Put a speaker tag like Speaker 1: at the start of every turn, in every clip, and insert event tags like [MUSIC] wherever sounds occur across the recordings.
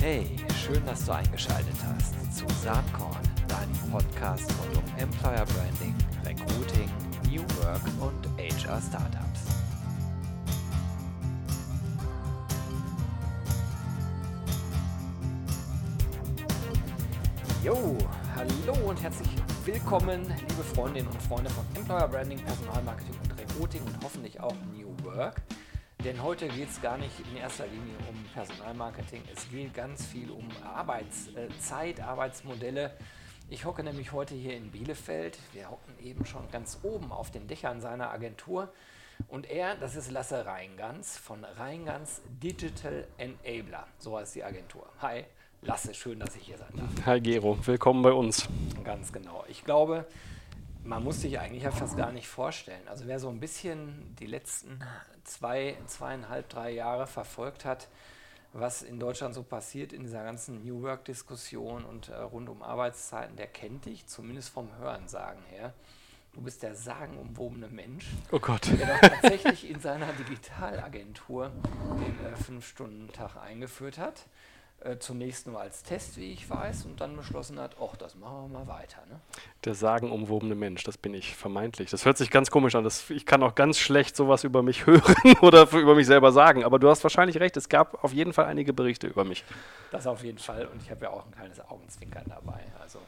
Speaker 1: Hey, schön, dass du eingeschaltet hast zu Saatkorn, deinem Podcast rund um Employer Branding, Recruiting, New Work und HR Startups. Jo, hallo und herzlich willkommen, liebe Freundinnen und Freunde von Employer Branding, Personalmarketing und Recruiting und hoffentlich auch New Work. Denn heute geht es gar nicht in erster Linie um Personalmarketing, es geht ganz viel um Arbeitszeit, Arbeitsmodelle. Ich hocke nämlich heute hier in Bielefeld. Wir hocken eben schon ganz oben auf den Dächern seiner Agentur. Und er, das ist Lasse Reingans von Reingans Digital Enabler. So heißt die Agentur. Hi, Lasse, schön, dass ich hier sein darf.
Speaker 2: Hi Gero, willkommen bei uns.
Speaker 1: Ganz genau. Ich glaube, man muss sich eigentlich ja fast gar nicht vorstellen. Also wer so ein bisschen die letzten zwei, zweieinhalb, drei Jahre verfolgt hat, was in Deutschland so passiert in dieser ganzen New Work-Diskussion und äh, rund um Arbeitszeiten, der kennt dich, zumindest vom Hörensagen her. Du bist der sagenumwobene Mensch,
Speaker 2: oh Gott.
Speaker 1: der doch tatsächlich in seiner [LAUGHS] Digitalagentur den äh, Fünf-Stunden-Tag eingeführt hat. Äh, zunächst nur als Test, wie ich weiß, und dann beschlossen hat, ach, das machen wir mal weiter. Ne?
Speaker 2: Der sagenumwobene Mensch, das bin ich vermeintlich. Das hört sich ganz komisch an. Das, ich kann auch ganz schlecht sowas über mich [LAUGHS] hören oder über mich selber sagen. Aber du hast wahrscheinlich recht, es gab auf jeden Fall einige Berichte über mich.
Speaker 1: Das auf jeden Fall. Und ich habe ja auch ein kleines Augenzwinkern dabei. Also,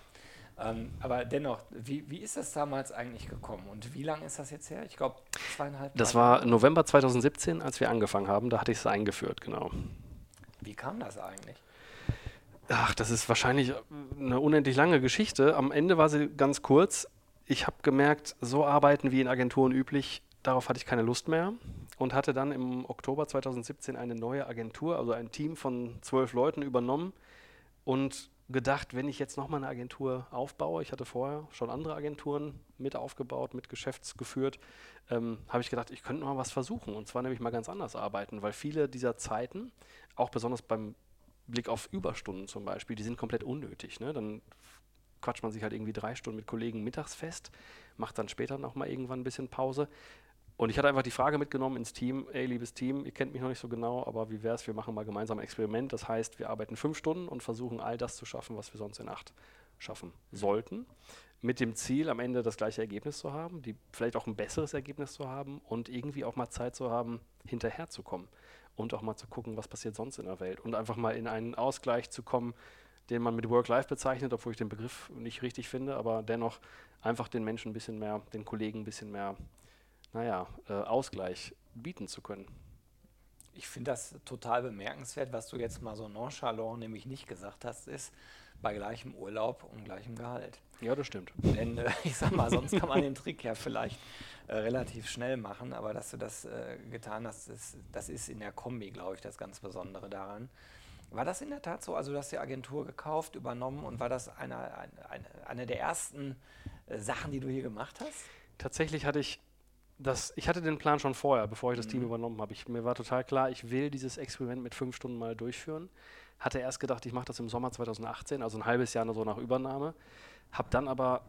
Speaker 1: ähm, aber dennoch, wie, wie ist das damals eigentlich gekommen? Und wie lange ist das jetzt her? Ich glaube, zweieinhalb
Speaker 2: Das war November 2017, als wir angefangen haben. Da hatte ich es eingeführt, genau.
Speaker 1: Wie kam das eigentlich?
Speaker 2: Ach, das ist wahrscheinlich eine unendlich lange Geschichte. Am Ende war sie ganz kurz. Ich habe gemerkt, so arbeiten wie in Agenturen üblich, darauf hatte ich keine Lust mehr und hatte dann im Oktober 2017 eine neue Agentur, also ein Team von zwölf Leuten übernommen und gedacht, wenn ich jetzt nochmal eine Agentur aufbaue, ich hatte vorher schon andere Agenturen mit aufgebaut, mit geschäftsgeführt, ähm, habe ich gedacht, ich könnte mal was versuchen und zwar nämlich mal ganz anders arbeiten, weil viele dieser Zeiten, auch besonders beim Blick auf Überstunden zum Beispiel, die sind komplett unnötig. Ne? Dann quatscht man sich halt irgendwie drei Stunden mit Kollegen mittags fest, macht dann später nochmal irgendwann ein bisschen Pause. Und ich hatte einfach die Frage mitgenommen ins Team, ey, liebes Team, ihr kennt mich noch nicht so genau, aber wie wäre es, wir machen mal gemeinsam ein Experiment. Das heißt, wir arbeiten fünf Stunden und versuchen all das zu schaffen, was wir sonst in acht schaffen sollten. Mit dem Ziel, am Ende das gleiche Ergebnis zu haben, die, vielleicht auch ein besseres Ergebnis zu haben und irgendwie auch mal Zeit zu haben, hinterherzukommen und auch mal zu gucken, was passiert sonst in der Welt und einfach mal in einen Ausgleich zu kommen, den man mit Work-Life bezeichnet, obwohl ich den Begriff nicht richtig finde, aber dennoch einfach den Menschen ein bisschen mehr, den Kollegen ein bisschen mehr, naja, äh, Ausgleich bieten zu können.
Speaker 1: Ich finde das total bemerkenswert, was du jetzt mal so nonchalant nämlich nicht gesagt hast, ist bei gleichem Urlaub und gleichem Gehalt.
Speaker 2: Ja, das stimmt.
Speaker 1: Denn äh, ich sag mal, sonst kann man den Trick ja vielleicht äh, relativ schnell machen, aber dass du das äh, getan hast, ist, das ist in der Kombi, glaube ich, das ganz Besondere daran. War das in der Tat so? Also, du hast die Agentur gekauft, übernommen und war das eine, eine, eine der ersten äh, Sachen, die du hier gemacht hast?
Speaker 2: Tatsächlich hatte ich das, ich hatte den Plan schon vorher, bevor ich das mhm. Team übernommen habe. Ich, mir war total klar, ich will dieses Experiment mit fünf Stunden mal durchführen. Hatte erst gedacht, ich mache das im Sommer 2018, also ein halbes Jahr nur so nach Übernahme. Habe dann aber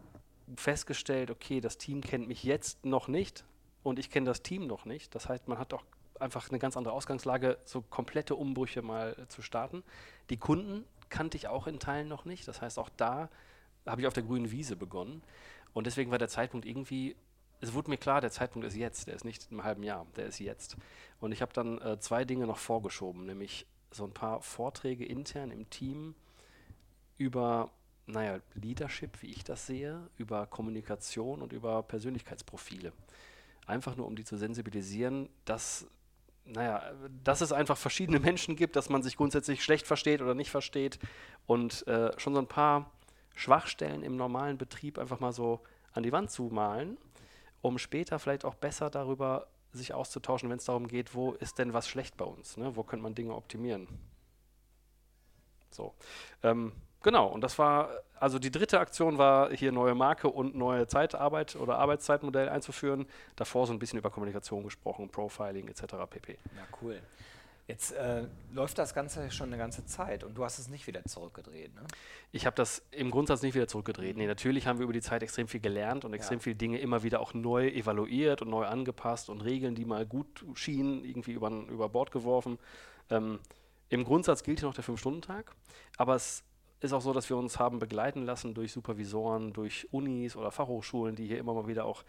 Speaker 2: festgestellt, okay, das Team kennt mich jetzt noch nicht und ich kenne das Team noch nicht. Das heißt, man hat auch einfach eine ganz andere Ausgangslage, so komplette Umbrüche mal zu starten. Die Kunden kannte ich auch in Teilen noch nicht. Das heißt, auch da habe ich auf der grünen Wiese begonnen. Und deswegen war der Zeitpunkt irgendwie, es wurde mir klar, der Zeitpunkt ist jetzt, der ist nicht im halben Jahr, der ist jetzt. Und ich habe dann äh, zwei Dinge noch vorgeschoben, nämlich so ein paar Vorträge intern im Team über naja, Leadership, wie ich das sehe, über Kommunikation und über Persönlichkeitsprofile. Einfach nur, um die zu sensibilisieren, dass, naja, dass es einfach verschiedene Menschen gibt, dass man sich grundsätzlich schlecht versteht oder nicht versteht und äh, schon so ein paar Schwachstellen im normalen Betrieb einfach mal so an die Wand zu malen, um später vielleicht auch besser darüber sich auszutauschen, wenn es darum geht, wo ist denn was schlecht bei uns, ne? wo könnte man Dinge optimieren. So. Ähm, Genau, und das war, also die dritte Aktion war hier neue Marke und neue Zeitarbeit oder Arbeitszeitmodell einzuführen. Davor so ein bisschen über Kommunikation gesprochen, Profiling etc. pp.
Speaker 1: Ja, cool. Jetzt äh, läuft das Ganze schon eine ganze Zeit und du hast es nicht wieder zurückgedreht, ne?
Speaker 2: Ich habe das im Grundsatz nicht wieder zurückgedreht. Nee, natürlich haben wir über die Zeit extrem viel gelernt und extrem ja. viele Dinge immer wieder auch neu evaluiert und neu angepasst und Regeln, die mal gut schienen, irgendwie über, über Bord geworfen. Ähm, Im Grundsatz gilt hier noch der Fünf-Stunden-Tag, aber es ist auch so, dass wir uns haben begleiten lassen durch Supervisoren, durch Unis oder Fachhochschulen, die hier immer mal wieder auch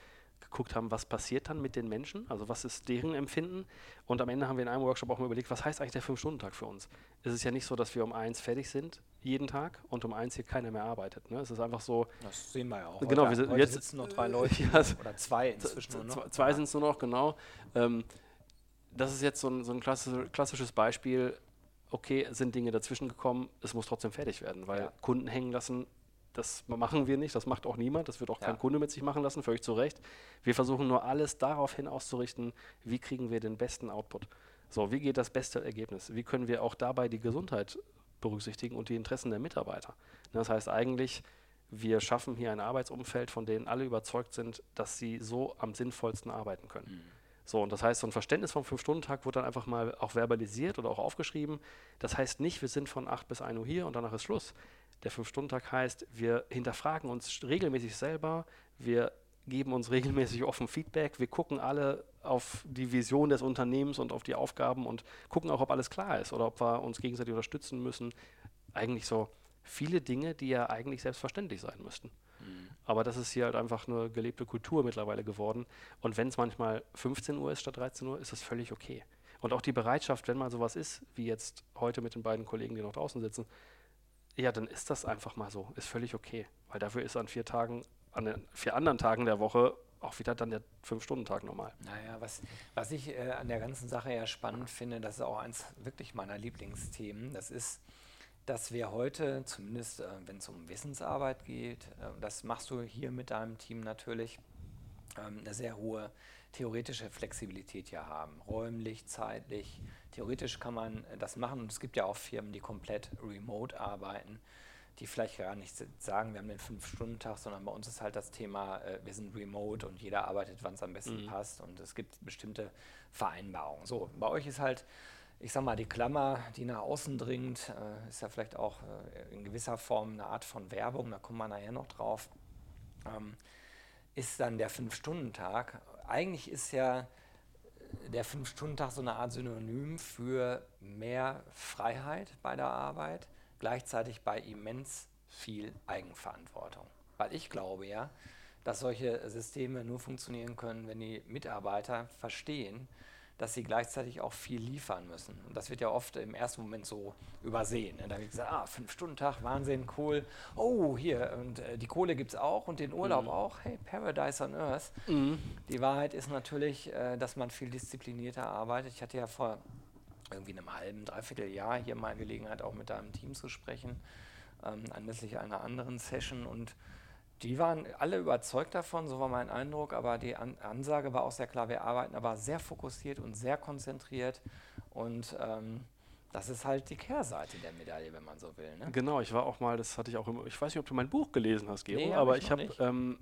Speaker 2: geguckt haben, was passiert dann mit den Menschen, also was ist deren Empfinden. Und am Ende haben wir in einem Workshop auch mal überlegt, was heißt eigentlich der Fünf-Stunden-Tag für uns? Es ist ja nicht so, dass wir um eins fertig sind jeden Tag und um eins hier keiner mehr arbeitet. Ne? Es ist einfach so.
Speaker 1: Das sehen wir ja auch.
Speaker 2: Genau,
Speaker 1: heute,
Speaker 2: wir
Speaker 1: heute
Speaker 2: jetzt
Speaker 1: sitzen nur drei Leute [LAUGHS]
Speaker 2: Ja, also
Speaker 1: oder zwei inzwischen nur noch.
Speaker 2: Zwei sind es nur noch, genau. Ähm, das ist jetzt so ein, so ein klassisch, klassisches Beispiel. Okay, sind Dinge dazwischen gekommen, es muss trotzdem fertig werden, weil
Speaker 1: Ja.
Speaker 2: Kunden hängen lassen, das machen wir nicht, das macht auch niemand, das wird auch
Speaker 1: Ja.
Speaker 2: kein Kunde mit sich machen lassen, völlig zu Recht. Wir versuchen nur alles darauf hin auszurichten, wie kriegen wir den besten Output. So, wie geht das beste Ergebnis? Wie können wir auch dabei die Gesundheit berücksichtigen und die Interessen der Mitarbeiter? Das heißt eigentlich, wir schaffen hier ein Arbeitsumfeld, von dem alle überzeugt sind, dass sie so am sinnvollsten arbeiten können. So, und das heißt, so ein Verständnis vom Fünf-Stunden-Tag wurde dann einfach mal auch verbalisiert oder auch aufgeschrieben. Das heißt nicht, wir sind von 8 bis 1 Uhr hier und danach ist Schluss. Der Fünf-Stunden-Tag heißt, wir hinterfragen uns regelmäßig selber, wir geben uns [LAUGHS] regelmäßig offen Feedback, wir gucken alle auf die Vision des Unternehmens und auf die Aufgaben und gucken auch, ob alles klar ist oder ob wir uns gegenseitig unterstützen müssen. Eigentlich so viele Dinge, die ja eigentlich selbstverständlich sein müssten. Aber das ist hier halt einfach eine gelebte Kultur mittlerweile geworden. Und wenn es manchmal 15 Uhr ist statt 13 Uhr, ist das völlig okay. Und auch die Bereitschaft, wenn mal sowas ist, wie jetzt heute mit den beiden Kollegen, die noch draußen sitzen, ja, dann ist das einfach mal so. Ist völlig okay. Weil dafür ist an vier Tagen, an den vier anderen Tagen der Woche auch wieder dann der Fünf-Stunden-Tag normal.
Speaker 1: Naja, was, was ich äh, an der ganzen Sache ja spannend finde, das ist auch eins wirklich meiner Lieblingsthemen, das ist, dass wir heute, zumindest äh, wenn es um Wissensarbeit geht, äh, das machst du hier mit deinem Team natürlich, ähm, eine sehr hohe theoretische Flexibilität ja haben. Räumlich, zeitlich. Theoretisch kann man äh, das machen und es gibt ja auch Firmen, die komplett remote arbeiten, die vielleicht gar nicht sagen, wir haben den Fünf-Stunden-Tag, sondern bei uns ist halt das Thema, äh, wir sind remote und jeder arbeitet, wann es am besten passt und es gibt bestimmte Vereinbarungen. So, bei euch ist halt, ich sag mal, die Klammer, die nach außen dringt, äh, ist ja vielleicht auch äh, in gewisser Form eine Art von Werbung, da kommen wir nachher noch drauf. Ähm, ist dann der Fünf-Stunden-Tag. Eigentlich ist ja der Fünf-Stunden-Tag so eine Art Synonym für mehr Freiheit bei der Arbeit, gleichzeitig bei immens viel Eigenverantwortung. Weil ich glaube ja, dass solche Systeme nur funktionieren können, wenn die Mitarbeiter verstehen, dass sie gleichzeitig auch viel liefern müssen. Und das wird ja oft im ersten Moment so übersehen. ne? Da wird gesagt, ah, Fünf-Stunden-Tag, Wahnsinn, cool. Oh, hier, und äh, die Kohle gibt es auch und den Urlaub auch. Hey, Paradise on Earth. Die Wahrheit ist natürlich, äh, dass man viel disziplinierter arbeitet. Ich hatte ja vor irgendwie einem halben, dreiviertel Jahr hier mal Gelegenheit, auch mit deinem Team zu sprechen, ähm, anlässlich einer anderen Session. Und die waren alle überzeugt davon, so war mein Eindruck, aber die An Ansage war auch sehr klar, wir arbeiten aber sehr fokussiert und sehr konzentriert. Und ähm, das ist halt die Kehrseite der Medaille, wenn man so will. Ne?
Speaker 2: Genau, ich war auch mal, das hatte ich auch immer, ich weiß nicht, ob du mein Buch gelesen hast, Gero,
Speaker 1: Nee,
Speaker 2: aber
Speaker 1: ich
Speaker 2: ich habe ähm,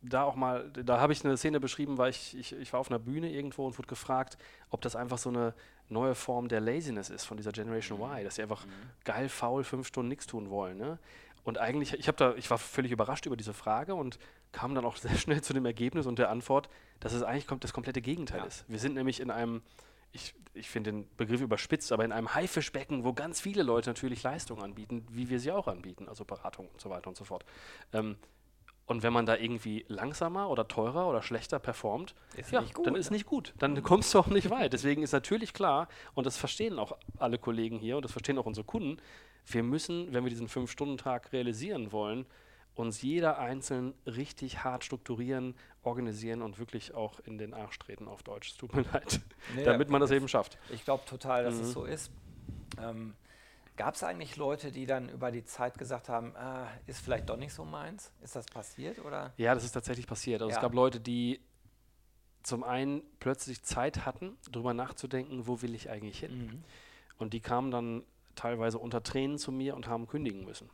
Speaker 2: da auch mal, da habe ich eine Szene beschrieben, weil ich, ich, ich war auf einer Bühne irgendwo und wurde gefragt, ob das einfach so eine neue Form der Laziness ist von dieser Generation
Speaker 1: Mhm.
Speaker 2: Y, dass sie einfach geil faul fünf Stunden nichts tun wollen. Ne? Und eigentlich, ich habe da, ich war völlig überrascht über diese Frage und kam dann auch [LAUGHS] sehr schnell zu dem Ergebnis und der Antwort, dass es eigentlich kommt, das komplette Gegenteil
Speaker 1: Ja.
Speaker 2: ist. Wir sind nämlich in einem, ich, ich finde den Begriff überspitzt, aber in einem Haifischbecken, wo ganz viele Leute natürlich Leistungen anbieten, wie wir sie auch anbieten, also Beratung und so weiter und so fort. Ähm, und wenn man da irgendwie langsamer oder teurer oder schlechter performt,
Speaker 1: Ist
Speaker 2: ja,
Speaker 1: gut,
Speaker 2: dann ist nicht gut. Dann [LAUGHS] kommst du auch nicht weit. Deswegen ist natürlich klar, und das verstehen auch alle Kollegen hier und das verstehen auch unsere Kunden, wir müssen, wenn wir diesen Fünf-Stunden-Tag realisieren wollen, uns jeder einzeln richtig hart strukturieren, organisieren und wirklich auch in den Arsch treten auf Deutsch. Es tut mir [LAUGHS] leid.
Speaker 1: Nee,
Speaker 2: Damit man das eben schafft.
Speaker 1: Ich glaube total, dass
Speaker 2: Mhm.
Speaker 1: es so ist. Ähm, Gab es eigentlich Leute, die dann über die Zeit gesagt haben, ah, ist vielleicht doch nicht so meins? Ist das passiert oder?
Speaker 2: Ja, das ist tatsächlich passiert. Also
Speaker 1: Ja.
Speaker 2: es gab Leute, die zum einen plötzlich Zeit hatten, darüber nachzudenken, wo will ich eigentlich hin.
Speaker 1: Mhm.
Speaker 2: Und die kamen dann teilweise unter Tränen zu mir und haben kündigen müssen.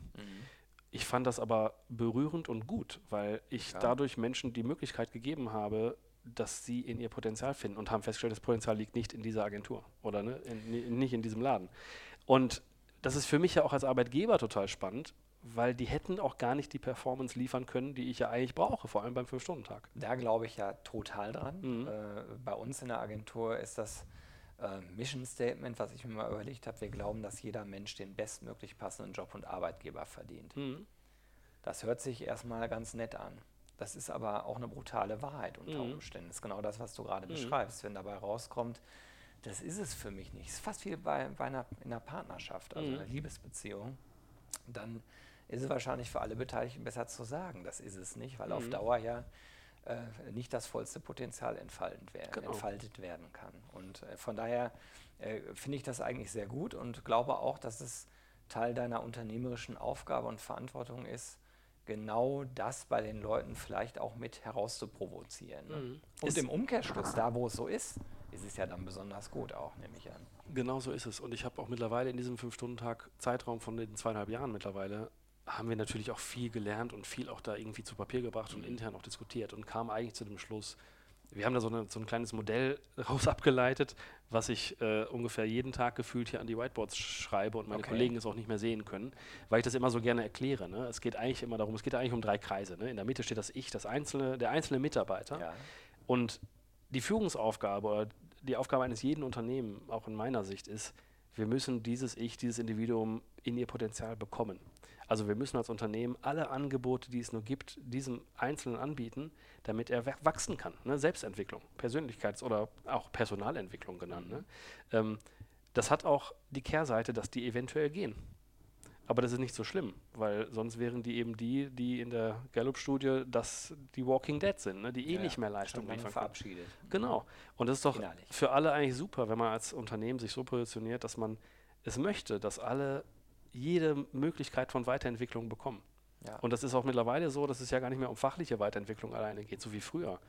Speaker 2: Ich fand das aber berührend und gut, weil ich
Speaker 1: Ja.
Speaker 2: dadurch Menschen die Möglichkeit gegeben habe, dass sie in ihr Potenzial finden und haben festgestellt, das Potenzial liegt nicht in dieser Agentur oder ne, in, ni- nicht in diesem Laden. Und das ist für mich ja auch als Arbeitgeber total spannend, weil die hätten auch gar nicht die Performance liefern können, die ich ja eigentlich brauche, vor allem beim Fünf-Stunden-Tag.
Speaker 1: Da glaube ich ja total dran.
Speaker 2: Mhm.
Speaker 1: Äh, bei uns in der Agentur ist das äh, Mission Statement, was ich mir mal überlegt habe, wir glauben, dass jeder Mensch den bestmöglich passenden Job und Arbeitgeber verdient.
Speaker 2: Mhm.
Speaker 1: Das hört sich erstmal ganz nett an. Das ist aber auch eine brutale Wahrheit unter
Speaker 2: Mhm.
Speaker 1: Umständen. Das ist genau das, was du gerade beschreibst. Wenn dabei rauskommt, das ist es für mich nicht. Es ist fast wie bei, bei einer, in einer Partnerschaft, also
Speaker 2: Mhm.
Speaker 1: einer Liebesbeziehung. Dann ist es wahrscheinlich für alle Beteiligten besser zu sagen, das ist es nicht, weil auf
Speaker 2: Mhm.
Speaker 1: Dauer ja äh, nicht das vollste Potenzial entfaltet, wer
Speaker 2: Genau.
Speaker 1: entfaltet werden kann. Und äh, von daher äh, finde ich das eigentlich sehr gut und glaube auch, dass es Teil deiner unternehmerischen Aufgabe und Verantwortung ist, genau das bei den Leuten vielleicht auch mit herauszuprovozieren. Ne?
Speaker 2: Mhm.
Speaker 1: Und
Speaker 2: Ist-
Speaker 1: im Umkehrschluss, da wo es so ist, ist es ja dann besonders gut auch, nehme ich an.
Speaker 2: Genau so ist es. Und ich habe auch mittlerweile in diesem Fünf-Stunden-Tag Zeitraum von den zweieinhalb Jahren mittlerweile, haben wir natürlich auch viel gelernt und viel auch da irgendwie zu Papier gebracht und intern auch diskutiert und kamen eigentlich zu dem Schluss, wir haben da so, eine, so ein kleines Modell [LAUGHS] raus abgeleitet, was ich äh, ungefähr jeden Tag gefühlt hier an die Whiteboards schreibe und meine
Speaker 1: Okay.
Speaker 2: Kollegen es auch nicht mehr sehen können, weil ich das immer so gerne erkläre. Ne? Es geht eigentlich immer darum, es geht eigentlich um drei Kreise. Ne? In der Mitte steht das Ich, das einzelne, der einzelne Mitarbeiter.
Speaker 1: Ja.
Speaker 2: Und die Führungsaufgabe oder die Aufgabe eines jeden Unternehmens, auch in meiner Sicht, ist, wir müssen dieses Ich, dieses Individuum in ihr Potenzial bekommen. Also wir müssen als Unternehmen alle Angebote, die es nur gibt, diesem Einzelnen anbieten, damit er wa- wachsen kann. Ne? Selbstentwicklung, Persönlichkeits- oder auch Personalentwicklung genannt. Ne? Ähm, das hat auch die Kehrseite, dass die eventuell gehen. Aber das ist nicht so schlimm, weil sonst wären die eben die, die in der Gallup-Studie das die Walking Dead sind, ne? die eh
Speaker 1: Ja,
Speaker 2: nicht mehr Leistung liefern können.
Speaker 1: verabschiedet.
Speaker 2: Genau. Und das ist doch
Speaker 1: Innerlich.
Speaker 2: für alle eigentlich super, wenn man als Unternehmen sich so positioniert, dass man es möchte, dass alle jede Möglichkeit von Weiterentwicklung bekommen.
Speaker 1: Ja.
Speaker 2: Und das ist auch mittlerweile so, dass es ja gar nicht mehr um fachliche Weiterentwicklung alleine geht, so wie früher.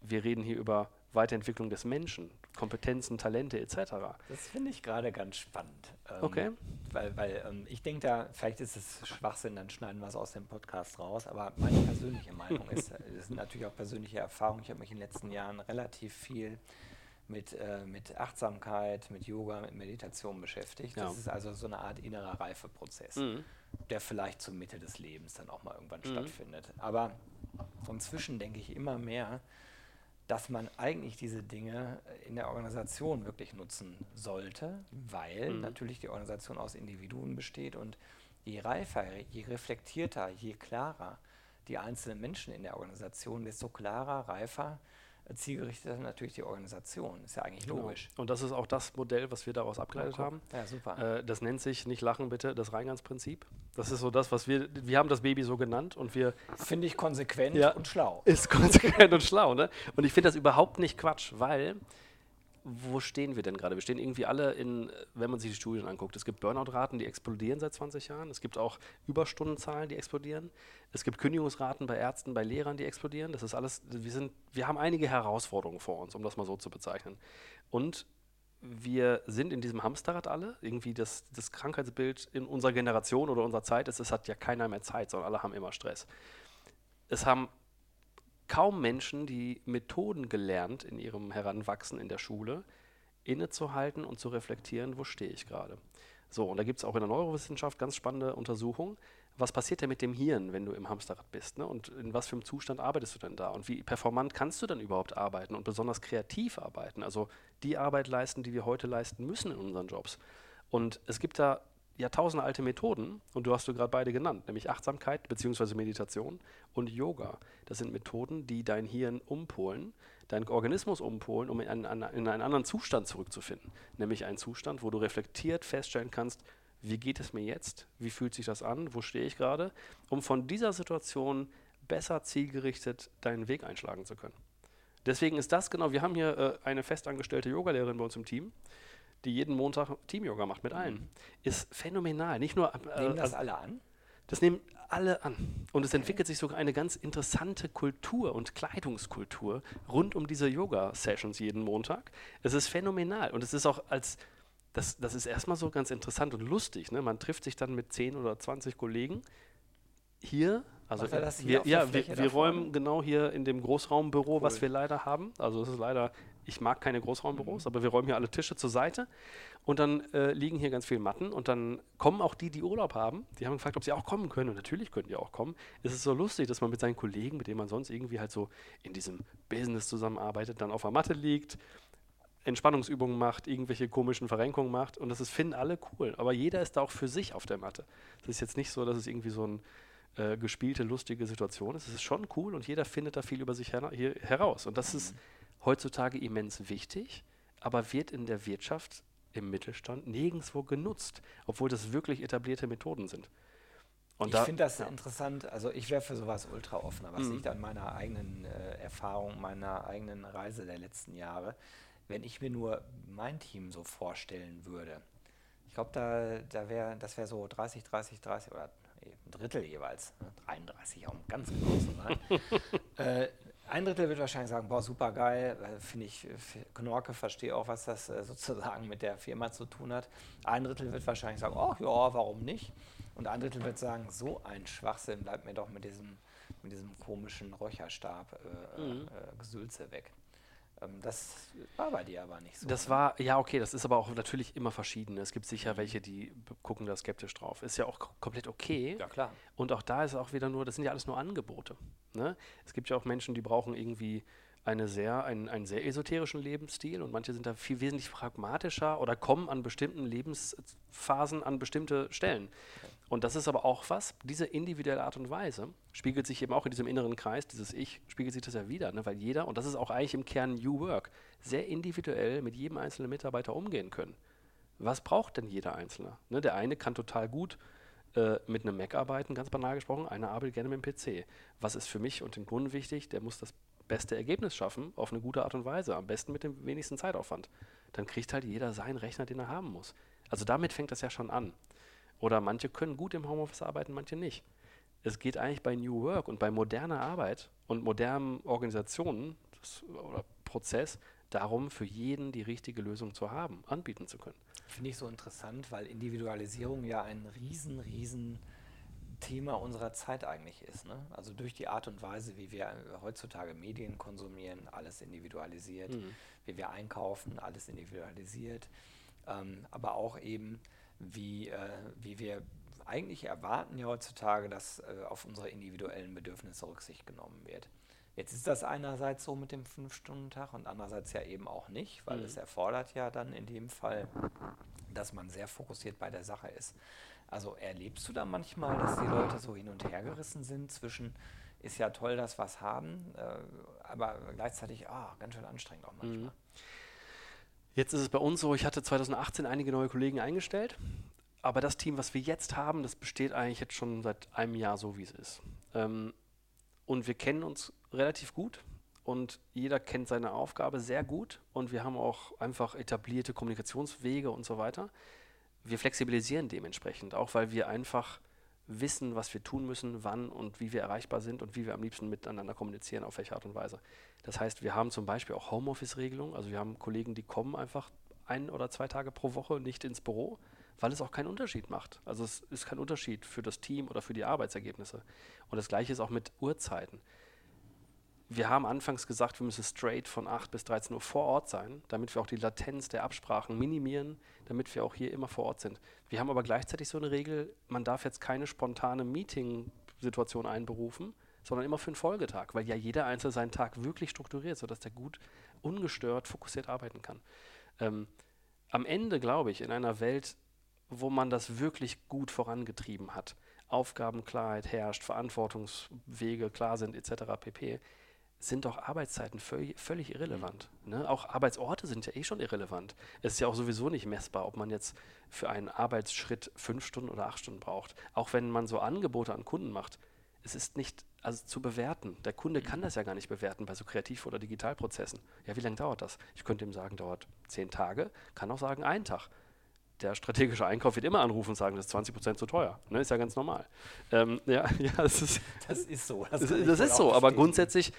Speaker 2: Wir reden hier über Weiterentwicklung des Menschen, Kompetenzen, Talente etc.
Speaker 1: Das finde ich gerade ganz spannend. Ähm,
Speaker 2: Okay.
Speaker 1: Weil, weil ähm, ich denke da, vielleicht ist es Schwachsinn, dann schneiden wir es aus dem Podcast raus, aber meine persönliche Meinung [LAUGHS] ist, äh, das sind natürlich auch persönliche Erfahrungen. Ich habe mich in den letzten Jahren relativ viel mit, äh, mit Achtsamkeit, mit Yoga, mit Meditation beschäftigt.
Speaker 2: Ja.
Speaker 1: Das ist also so eine Art innerer Reifeprozess,
Speaker 2: Mhm.
Speaker 1: der vielleicht zur Mitte des Lebens dann auch mal irgendwann
Speaker 2: Mhm.
Speaker 1: stattfindet. Aber inzwischen denke ich immer mehr, dass man eigentlich diese Dinge in der Organisation wirklich nutzen sollte, weil
Speaker 2: Mhm.
Speaker 1: natürlich die Organisation aus Individuen besteht und je reifer, je reflektierter, je klarer die einzelnen Menschen in der Organisation, desto klarer, reifer, äh, zielgerichteter natürlich die Organisation. Ist ja eigentlich
Speaker 2: Genau.
Speaker 1: logisch.
Speaker 2: Und das ist auch das Modell, was wir daraus abgeleitet
Speaker 1: guck.
Speaker 2: haben.
Speaker 1: Ja, super.
Speaker 2: Äh, das nennt sich, nicht lachen bitte, das Reingangsprinzip. Das ist so das, was wir, wir haben das Baby so genannt und wir
Speaker 1: Finde ich konsequent
Speaker 2: Ja.
Speaker 1: und schlau.
Speaker 2: ist [LAUGHS] konsequent und schlau, ne? Und ich finde das überhaupt nicht Quatsch, weil wo stehen wir denn gerade? Wir stehen irgendwie alle in, wenn man sich die Studien anguckt, es gibt Burnout-Raten, die explodieren seit 20 Jahren, es gibt auch Überstundenzahlen, die explodieren, es gibt Kündigungsraten bei Ärzten, bei Lehrern, die explodieren. Das ist alles, wir sind, wir haben einige Herausforderungen vor uns, um das mal so zu bezeichnen. Und wir sind in diesem Hamsterrad alle. Irgendwie das, das Krankheitsbild in unserer Generation oder unserer Zeit ist, es hat ja keiner mehr Zeit, sondern alle haben immer Stress. Es haben kaum Menschen die Methoden gelernt in ihrem Heranwachsen in der Schule, innezuhalten und zu reflektieren, wo stehe ich gerade. So, und da gibt es auch in der Neurowissenschaft ganz spannende Untersuchungen. Was passiert denn mit dem Hirn, wenn du im Hamsterrad bist? Ne? Und in was für einem Zustand arbeitest du denn da? Und wie performant kannst du dann überhaupt arbeiten und besonders kreativ arbeiten? Also die Arbeit leisten, die wir heute leisten müssen in unseren Jobs. Und es gibt da Jahrtausende alte Methoden, und du hast du gerade beide genannt, nämlich Achtsamkeit bzw. Meditation und Yoga. Das sind Methoden, die dein Hirn umpolen, deinen Organismus umpolen, um in einen, in einen anderen Zustand zurückzufinden. Nämlich einen Zustand, wo du reflektiert feststellen kannst, wie geht es mir jetzt, wie fühlt sich das an, wo stehe ich gerade, um von dieser Situation besser zielgerichtet deinen Weg einschlagen zu können. Deswegen ist das genau, wir haben hier äh, eine festangestellte Yogalehrerin bei uns im Team, die jeden Montag Team-Yoga macht mit allen. Ist phänomenal. Nicht nur äh,
Speaker 1: Nehmen das
Speaker 2: also-
Speaker 1: alle an?
Speaker 2: das nehmen alle an. Und es entwickelt sich sogar eine ganz interessante Kultur und Kleidungskultur rund um diese Yoga-Sessions jeden Montag. Es ist phänomenal. Und es ist auch als, das, das ist erstmal so ganz interessant und lustig. Ne? Man trifft sich dann mit 10 oder 20 Kollegen hier. Also wir, ja, wir, wir räumen genau hier in dem Großraumbüro, was
Speaker 1: Cool.
Speaker 2: wir leider haben. Also es ist leider, ich mag keine Großraumbüros, aber wir räumen hier alle Tische zur Seite. Und dann äh, liegen hier ganz viele Matten und dann kommen auch die, die Urlaub haben. Die haben gefragt, ob sie auch kommen können. Und natürlich können die auch kommen. Es ist so lustig, dass man mit seinen Kollegen, mit denen man sonst irgendwie halt so in diesem Business zusammenarbeitet, dann auf der Matte liegt, Entspannungsübungen macht, irgendwelche komischen Verrenkungen macht und das ist, finden alle cool. Aber jeder ist da auch für sich auf der Matte. Das ist jetzt nicht so, dass es irgendwie so ein äh, gespielte, lustige Situation ist. Es ist schon cool und jeder findet da viel über sich her hier heraus. Und das ist heutzutage immens wichtig, aber wird in der Wirtschaft im Mittelstand nirgendwo genutzt, obwohl das wirklich etablierte Methoden sind.
Speaker 1: Und ich da, finde das ja. interessant. Also ich wäre für sowas ultra offen, aber es mhm. liegt an meiner eigenen äh, Erfahrung, meiner eigenen Reise der letzten Jahre. Wenn ich mir nur mein Team so vorstellen würde, ich glaube, da, da wäre, das wäre so 30, 30, 30 oder ein Drittel jeweils, 33, ne? um ganz genau zu sein. äh, ein Drittel wird wahrscheinlich sagen, boah, super geil, äh, finde ich, Knorke, verstehe auch, was das äh, sozusagen mit der Firma zu tun hat. Ein Drittel wird wahrscheinlich sagen, oh ja, warum nicht? Und ein Drittel wird sagen, so ein Schwachsinn, bleibt mir doch mit diesem, mit diesem komischen Räucherstab äh, mhm. äh, Gesülze weg. Ähm, das war bei dir aber nicht so.
Speaker 2: Das ne? war, ja, okay, das ist aber auch natürlich immer verschieden. Es gibt sicher welche, die gucken da skeptisch drauf. Ist ja auch komplett okay.
Speaker 1: Ja, klar.
Speaker 2: Und auch da ist auch wieder nur, das sind ja alles nur Angebote. Ne? Es gibt ja auch Menschen, die brauchen irgendwie eine sehr, einen, einen sehr esoterischen Lebensstil und manche sind da viel wesentlich pragmatischer oder kommen an bestimmten Lebensphasen an bestimmte Stellen. Und das ist aber auch was, diese individuelle Art und Weise spiegelt sich eben auch in diesem inneren Kreis, dieses Ich, spiegelt sich das ja wieder, ne? weil jeder, und das ist auch eigentlich im Kern New Work, sehr individuell mit jedem einzelnen Mitarbeiter umgehen können. Was braucht denn jeder Einzelne? Ne? Der eine kann total gut äh, mit einem Mac arbeiten, ganz banal gesprochen, einer arbeitet gerne mit dem PC. Was ist für mich und den Kunden wichtig? Der muss das beste Ergebnis schaffen, auf eine gute Art und Weise, am besten mit dem wenigsten Zeitaufwand. Dann kriegt halt jeder seinen Rechner, den er haben muss. Also damit fängt das ja schon an. Oder manche können gut im Homeoffice arbeiten, manche nicht. Es geht eigentlich bei New Work und bei moderner Arbeit und modernen Organisationen das, oder Prozess darum, für jeden die richtige Lösung zu haben, anbieten zu können.
Speaker 1: Finde ich so interessant, weil Individualisierung ja ein riesen, riesen Thema unserer Zeit eigentlich ist. Ne? Also durch die Art und Weise, wie wir heutzutage Medien konsumieren, alles individualisiert, mhm. wie wir einkaufen, alles individualisiert, ähm, aber auch eben, wie, äh, wie wir eigentlich erwarten ja heutzutage, dass äh, auf unsere individuellen Bedürfnisse Rücksicht genommen wird. Jetzt ist das einerseits so mit dem Fünf-Stunden-Tag und andererseits ja eben auch nicht, weil mhm. es erfordert ja dann in dem Fall, dass man sehr fokussiert bei der Sache ist. Also erlebst du da manchmal, dass die Leute so hin und her gerissen sind zwischen, ist ja toll, dass wir es haben, äh, aber gleichzeitig, ah, ganz schön anstrengend auch manchmal. Mhm.
Speaker 2: Jetzt ist es bei uns so, ich hatte 2018 einige neue Kollegen eingestellt, aber das Team, was wir jetzt haben, das besteht eigentlich jetzt schon seit einem Jahr so, wie es ist. Ähm, und wir kennen uns relativ gut und jeder kennt seine Aufgabe sehr gut und wir haben auch einfach etablierte Kommunikationswege und so weiter wir flexibilisieren dementsprechend, auch weil wir einfach wissen, was wir tun müssen, wann und wie wir erreichbar sind und wie wir am liebsten miteinander kommunizieren, auf welche Art und Weise. Das heißt, wir haben zum Beispiel auch Homeoffice-Regelungen. Also wir haben Kollegen, die kommen einfach ein oder zwei Tage pro Woche nicht ins Büro, weil es auch keinen Unterschied macht. Also es ist kein Unterschied für das Team oder für die Arbeitsergebnisse. Und das gleiche ist auch mit Uhrzeiten wir haben anfangs gesagt, wir müssen straight von 8 bis 13 Uhr vor Ort sein, damit wir auch die Latenz der Absprachen minimieren, damit wir auch hier immer vor Ort sind. Wir haben aber gleichzeitig so eine Regel, man darf jetzt keine spontane Meeting-Situation einberufen, sondern immer für einen Folgetag, weil ja jeder Einzelne seinen Tag wirklich strukturiert, sodass der gut ungestört, fokussiert arbeiten kann. Ähm, am Ende, glaube ich, in einer Welt, wo man das wirklich gut vorangetrieben hat, Aufgabenklarheit herrscht, Verantwortungswege klar sind, etc. pp sind doch Arbeitszeiten völlig, völlig irrelevant. Mhm. Ne? Auch Arbeitsorte sind ja eh schon irrelevant. Es ist ja auch sowieso nicht messbar, ob man jetzt für einen Arbeitsschritt fünf Stunden oder acht Stunden braucht. Auch wenn man so Angebote an Kunden macht. Es ist nicht also zu bewerten. Der Kunde mhm. kann das ja gar nicht bewerten bei so Kreativ- oder Digitalprozessen. Ja, wie lange dauert das? Ich könnte ihm sagen, dauert zehn Tage, kann auch sagen, einen Tag der strategische Einkauf wird immer anrufen und sagen, das ist 20 Prozent zu teuer. Ne, ist ja ganz normal. Ähm, ja, [LAUGHS] ja, das ist, das ist so. Das, das, das ist so, aber grundsätzlich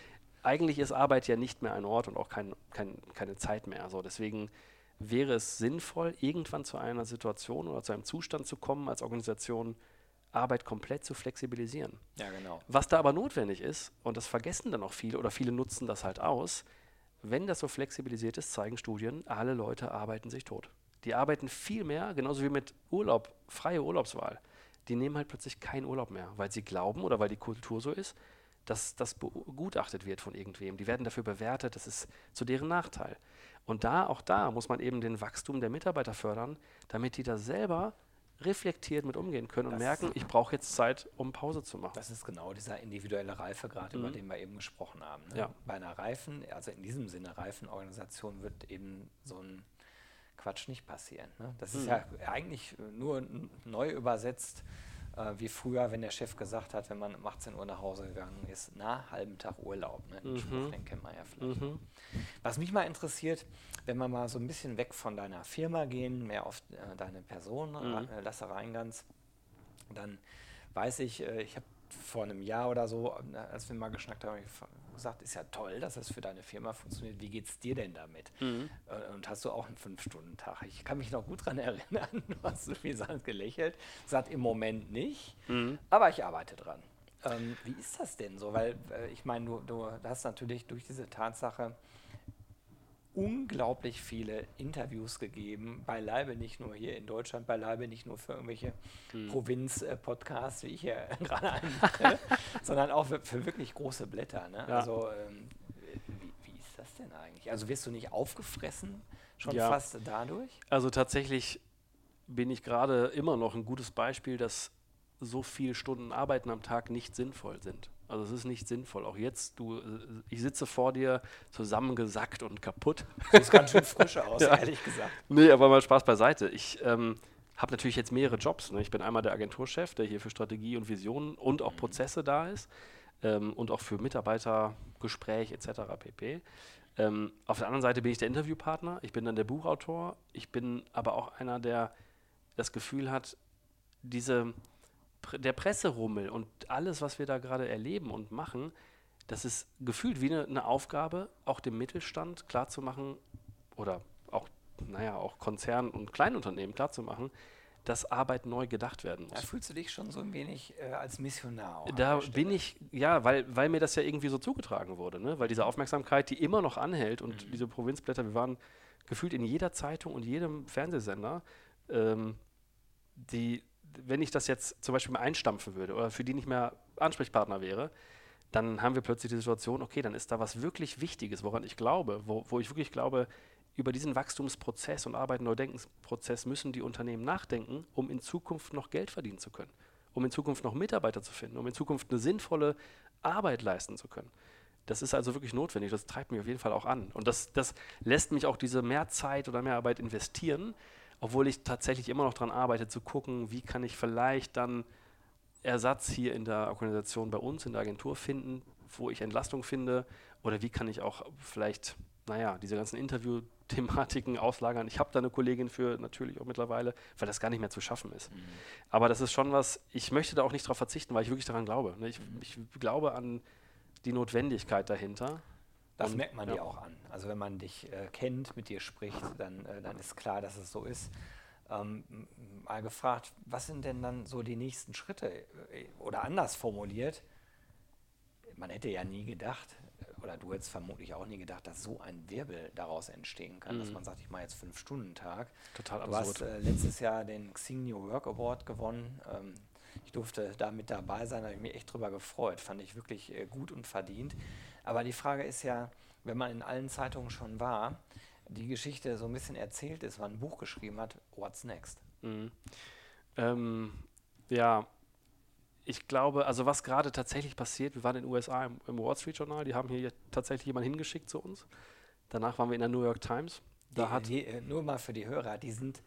Speaker 2: eigentlich ist Arbeit ja nicht mehr ein Ort und auch kein, kein, keine Zeit mehr. So, deswegen wäre es sinnvoll, irgendwann zu einer Situation oder zu einem Zustand zu kommen, als Organisation Arbeit komplett zu flexibilisieren.
Speaker 1: Ja, genau.
Speaker 2: Was da aber notwendig ist, und das vergessen dann auch viele oder viele nutzen das halt aus, wenn das so flexibilisiert ist, zeigen Studien, alle Leute arbeiten sich tot. Die arbeiten viel mehr, genauso wie mit Urlaub, freie Urlaubswahl. Die nehmen halt plötzlich keinen Urlaub mehr, weil sie glauben oder weil die Kultur so ist, dass das begutachtet wird von irgendwem. Die werden dafür bewertet, das ist zu deren Nachteil. Und da, auch da muss man eben den Wachstum der Mitarbeiter fördern, damit die da selber reflektiert mit umgehen können und
Speaker 1: Das-
Speaker 2: merken, ich brauche jetzt Zeit, um Pause zu machen.
Speaker 1: Das ist genau dieser individuelle Reifegrad, über den wir eben gesprochen haben. Ne?
Speaker 2: Ja.
Speaker 1: Bei einer reifen, also in diesem Sinne reifen Organisation wird eben so ein Quatsch nicht passieren. Ne? Das ist ja eigentlich nur neu übersetzt, äh, wie früher, wenn der Chef gesagt hat, wenn man um 18 Uhr nach Hause gegangen ist, na, halben Tag Urlaub. Ne? Den Spruch, den kennt man ja vielleicht. Was mich mal interessiert, wenn wir mal so ein bisschen weg von deiner Firma gehen, mehr auf äh, deine Person, äh, Lasse Reingans, dann weiß ich, äh, ich habe vor einem Jahr oder so, äh, als wir mal geschnackt haben, gesagt, ist ja toll, dass das für deine Firma funktioniert. Wie geht's dir denn damit? Äh, Und hast du auch einen Fünf-Stunden-Tag? Ich kann mich noch gut daran [LAUGHS] erinnern, du hast so suffisant gelächelt, gesagt, im Moment nicht, aber ich arbeite dran. Ähm, wie ist das denn so? Weil äh, ich meine, du, du hast natürlich durch diese Tatsache unglaublich viele Interviews gegeben, beileibe nicht nur hier in Deutschland, beileibe nicht nur für irgendwelche Provinz-Podcasts, wie ich hier [LAUGHS] gerade einen mache, [LAUGHS] sondern auch für, für wirklich große Blätter. Ne?
Speaker 2: Ja.
Speaker 1: Also ähm, wie, wie ist das denn eigentlich? Also wirst du nicht aufgefressen schon
Speaker 2: Ja.
Speaker 1: fast dadurch?
Speaker 2: Also tatsächlich bin ich gerade immer noch ein gutes Beispiel, dass so viele Stunden Arbeiten am Tag nicht sinnvoll sind. Also es ist nicht sinnvoll. Auch jetzt, du, äh, ich sitze vor dir zusammengesackt und kaputt. [LAUGHS]
Speaker 1: Das sieht ganz schön frisch aus, [LAUGHS]
Speaker 2: Ja.
Speaker 1: ehrlich gesagt.
Speaker 2: Nee, aber mal Spaß beiseite. Ich ähm, habe natürlich jetzt mehrere Jobs. Ne? Ich bin einmal der Agenturchef, der hier für Strategie und Visionen und auch Prozesse da ist ähm, und auch für Mitarbeitergespräch etc. pp. Ähm, auf der anderen Seite bin ich der Interviewpartner, ich bin dann der Buchautor, ich bin aber auch einer, der das Gefühl hat, diese, der Presserummel und alles, was wir da gerade erleben und machen, das ist gefühlt wie eine, eine Aufgabe, auch dem Mittelstand klarzumachen oder auch, naja, auch Konzernen und Kleinunternehmen klarzumachen, dass Arbeit neu gedacht werden
Speaker 1: Da
Speaker 2: muss.
Speaker 1: fühlst du dich schon so ein wenig äh, als Missionar.
Speaker 2: Da bin ich, ja, weil, weil mir das ja irgendwie so zugetragen wurde, ne? weil diese Aufmerksamkeit, die immer noch anhält und
Speaker 1: Mhm.
Speaker 2: diese Provinzblätter, wir waren gefühlt in jeder Zeitung und jedem Fernsehsender, ähm, die, wenn ich das jetzt zum Beispiel mal einstampfen würde oder für die nicht mehr Ansprechpartner wäre, dann haben wir plötzlich die Situation, okay, dann ist da was wirklich Wichtiges, woran ich glaube, wo, wo ich wirklich glaube, über diesen Wachstumsprozess und Arbeiten neu Denkensprozess müssen die Unternehmen nachdenken, um in Zukunft noch Geld verdienen zu können, um in Zukunft noch Mitarbeiter zu finden, um in Zukunft eine sinnvolle Arbeit leisten zu können. Das ist also wirklich notwendig, das treibt mich auf jeden Fall auch an. Und das, das lässt mich auch diese mehr Zeit oder mehr Arbeit investieren, obwohl ich tatsächlich immer noch daran arbeite, zu gucken, wie kann ich vielleicht dann Ersatz hier in der Organisation bei uns, in der Agentur finden, wo ich Entlastung finde oder wie kann ich auch vielleicht, naja, diese ganzen Interview-Thematiken [LAUGHS] auslagern. Ich habe da eine Kollegin für natürlich auch mittlerweile, weil das gar nicht mehr zu schaffen ist. Aber das ist schon was, ich möchte da auch nicht darauf verzichten, weil ich wirklich daran glaube. Ne? Ich, ich glaube an die Notwendigkeit dahinter.
Speaker 1: Das
Speaker 2: Und-
Speaker 1: merkt man
Speaker 2: ja.
Speaker 1: dir auch an. Also wenn man dich äh, kennt, mit dir spricht, dann, äh, dann ist klar, dass es so ist. Ähm, mal gefragt, was sind denn dann so die nächsten Schritte? Äh, Oder anders formuliert, man hätte ja nie gedacht, äh, oder du hättest vermutlich auch nie gedacht, dass so ein Wirbel daraus entstehen kann, dass man sagt, ich mache jetzt fünf Stunden Tag.
Speaker 2: Total
Speaker 1: Du hast
Speaker 2: absurd.
Speaker 1: äh, letztes Jahr den Xing New Work Award gewonnen. Ähm, ich durfte da mit dabei sein, da habe ich mich echt drüber gefreut. Fand ich wirklich äh, gut und verdient. Aber die Frage ist ja, wenn man in allen Zeitungen schon war, die Geschichte so ein bisschen erzählt ist, man ein Buch geschrieben hat, what's next?
Speaker 2: Mhm. Ähm, ja, ich glaube, also was gerade tatsächlich passiert, wir waren in den USA im, im Wall Street Journal, die haben hier tatsächlich jemanden hingeschickt zu uns. Danach waren wir in der New York Times. Da
Speaker 1: die,
Speaker 2: hat,
Speaker 1: die, äh, nur mal für die Hörer, die sind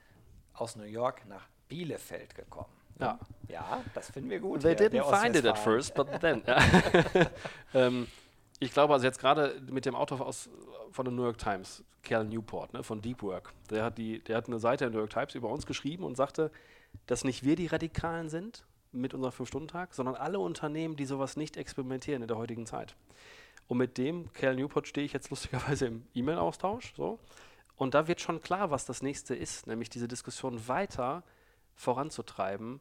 Speaker 1: aus New York nach Bielefeld gekommen.
Speaker 2: Ja.
Speaker 1: Ja, das finden wir gut.
Speaker 2: They
Speaker 1: hier,
Speaker 2: didn't find it at first, but then. [LAUGHS] [LAUGHS] ähm, ich glaube also jetzt gerade mit dem Autor aus, von der New York Times, Cal Newport, ne, von Deep Work, der hat, die, der hat eine Seite in der New York Times über uns geschrieben und sagte, dass nicht wir die Radikalen sind mit unserem Fünf-Stunden-Tag, sondern alle Unternehmen, die sowas nicht experimentieren in der heutigen Zeit. Und mit dem Cal Newport stehe ich jetzt lustigerweise im E-Mail-Austausch. So. Und da wird schon klar, was das nächste ist, nämlich diese Diskussion weiter voranzutreiben,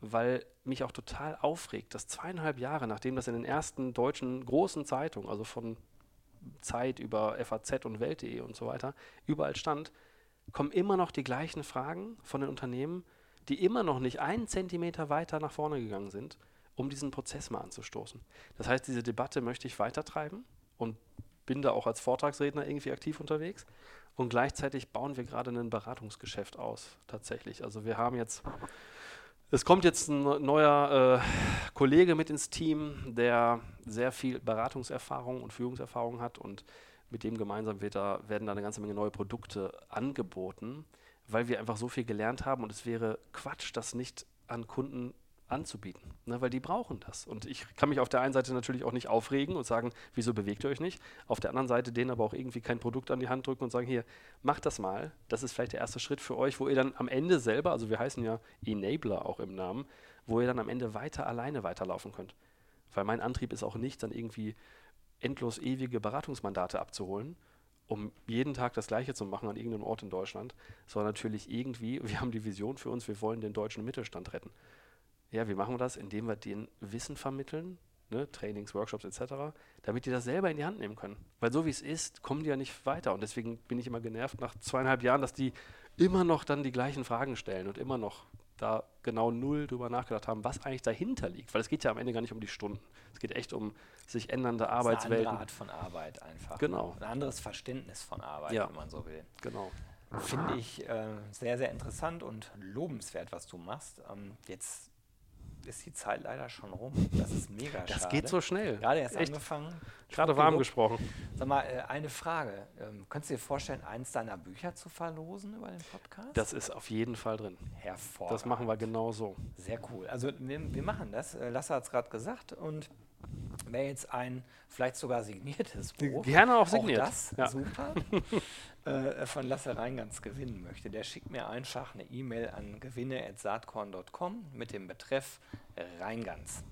Speaker 2: weil mich auch total aufregt, dass zweieinhalb Jahre, nachdem das in den ersten deutschen großen Zeitungen, also von Zeit über FAZ und Welt.de und so weiter, überall stand, kommen immer noch die gleichen Fragen von den Unternehmen, die immer noch nicht einen Zentimeter weiter nach vorne gegangen sind um diesen Prozess mal anzustoßen. Das heißt, diese Debatte möchte ich weitertreiben und bin da auch als Vortragsredner irgendwie aktiv unterwegs. Und gleichzeitig bauen wir gerade ein Beratungsgeschäft aus, tatsächlich. Also wir haben jetzt, es kommt jetzt ein neuer äh, Kollege mit ins Team, der sehr viel Beratungserfahrung und Führungserfahrung hat und mit dem gemeinsam da, werden da eine ganze Menge neue Produkte angeboten, weil wir einfach so viel gelernt haben und es wäre Quatsch, das nicht an Kunden anzubieten, ne, weil die brauchen das. Und ich kann mich auf der einen Seite natürlich auch nicht aufregen und sagen, wieso bewegt ihr euch nicht? Auf der anderen Seite denen aber auch irgendwie kein Produkt an die Hand drücken und sagen, hier, macht das mal. Das ist vielleicht der erste Schritt für euch, wo ihr dann am Ende selber, also wir heißen ja Enabler auch im Namen, wo ihr dann am Ende weiter alleine weiterlaufen könnt. Weil mein Antrieb ist auch nicht, dann irgendwie endlos ewige Beratungsmandate abzuholen, um jeden Tag das Gleiche zu machen an irgendeinem Ort in Deutschland, sondern natürlich irgendwie, [LAUGHS] wir haben die Vision für uns, wir wollen den deutschen Mittelstand retten. Ja, wie machen wir das? Indem wir denen Wissen vermitteln, ne, Trainings, Workshops etc., damit die das selber in die Hand nehmen können. Weil so wie es ist, kommen die ja nicht weiter. Und deswegen bin ich immer genervt nach zweieinhalb Jahren, dass die immer noch dann die gleichen Fragen stellen und immer noch da genau null drüber nachgedacht haben, was eigentlich dahinter liegt. Weil es geht ja am Ende gar nicht um die Stunden. Es geht echt um sich ändernde Arbeitswelten.
Speaker 1: Eine andere Art von Arbeit einfach.
Speaker 2: Genau.
Speaker 1: Ein anderes Verständnis von Arbeit,
Speaker 2: Ja.
Speaker 1: wenn man so will.
Speaker 2: Genau.
Speaker 1: Finde ich äh, sehr, sehr interessant und lobenswert, was du machst. Ähm, jetzt ist die Zeit leider schon rum. Das ist mega
Speaker 2: Das
Speaker 1: schade.
Speaker 2: geht so schnell.
Speaker 1: Gerade erst
Speaker 2: Echt.
Speaker 1: angefangen.
Speaker 2: Gerade warm gesprochen.
Speaker 1: Sag mal, äh, eine Frage. Ähm, könntest du dir vorstellen, eins deiner Bücher zu verlosen über den Podcast?
Speaker 2: Das ist auf jeden Fall drin.
Speaker 1: Hervorragend.
Speaker 2: Das machen wir genau so.
Speaker 1: Sehr cool. Also wir, wir machen das. Äh, Lasse hat es gerade gesagt. Und wer jetzt ein vielleicht sogar signiertes Buch,
Speaker 2: Gerne auch signiert.
Speaker 1: das,
Speaker 2: Ja.
Speaker 1: super, [LAUGHS] äh, von Lasse Reingans gewinnen möchte, der schickt mir einfach eine E-Mail an gewinne.saatkorn.com mit dem Betreff Reingans.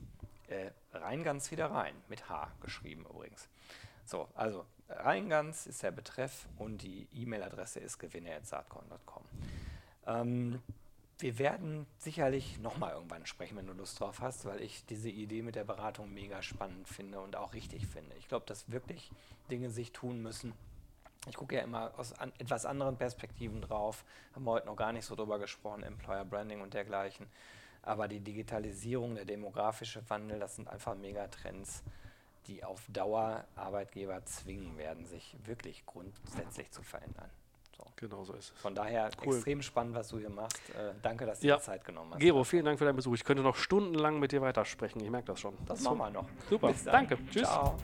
Speaker 1: Äh, Reingans wieder rein, mit H geschrieben übrigens. So, also Reingans ist der Betreff und die E-Mail-Adresse ist gewinne.saatkorn.com. Ähm, wir werden sicherlich nochmal irgendwann sprechen, wenn du Lust drauf hast, weil ich diese Idee mit der Beratung mega spannend finde und auch richtig finde. Ich glaube, dass wirklich Dinge sich tun müssen. Ich gucke ja immer aus an, etwas anderen Perspektiven drauf, haben wir heute noch gar nicht so drüber gesprochen, Employer Branding und dergleichen. Aber die Digitalisierung, der demografische Wandel, das sind einfach Megatrends, die auf Dauer Arbeitgeber zwingen werden, sich wirklich grundsätzlich zu verändern. So.
Speaker 2: Genau so ist es.
Speaker 1: Von daher
Speaker 2: Cool.
Speaker 1: extrem spannend, was du hier machst. Äh, danke, dass du
Speaker 2: Ja.
Speaker 1: dir Zeit genommen hast.
Speaker 2: Gero, vielen Dank für deinen Besuch. Ich könnte noch stundenlang mit dir weitersprechen. Ich merke das schon.
Speaker 1: Das machen wir noch.
Speaker 2: Super.
Speaker 1: Bis dann.
Speaker 2: Danke. Tschüss.
Speaker 1: Ciao.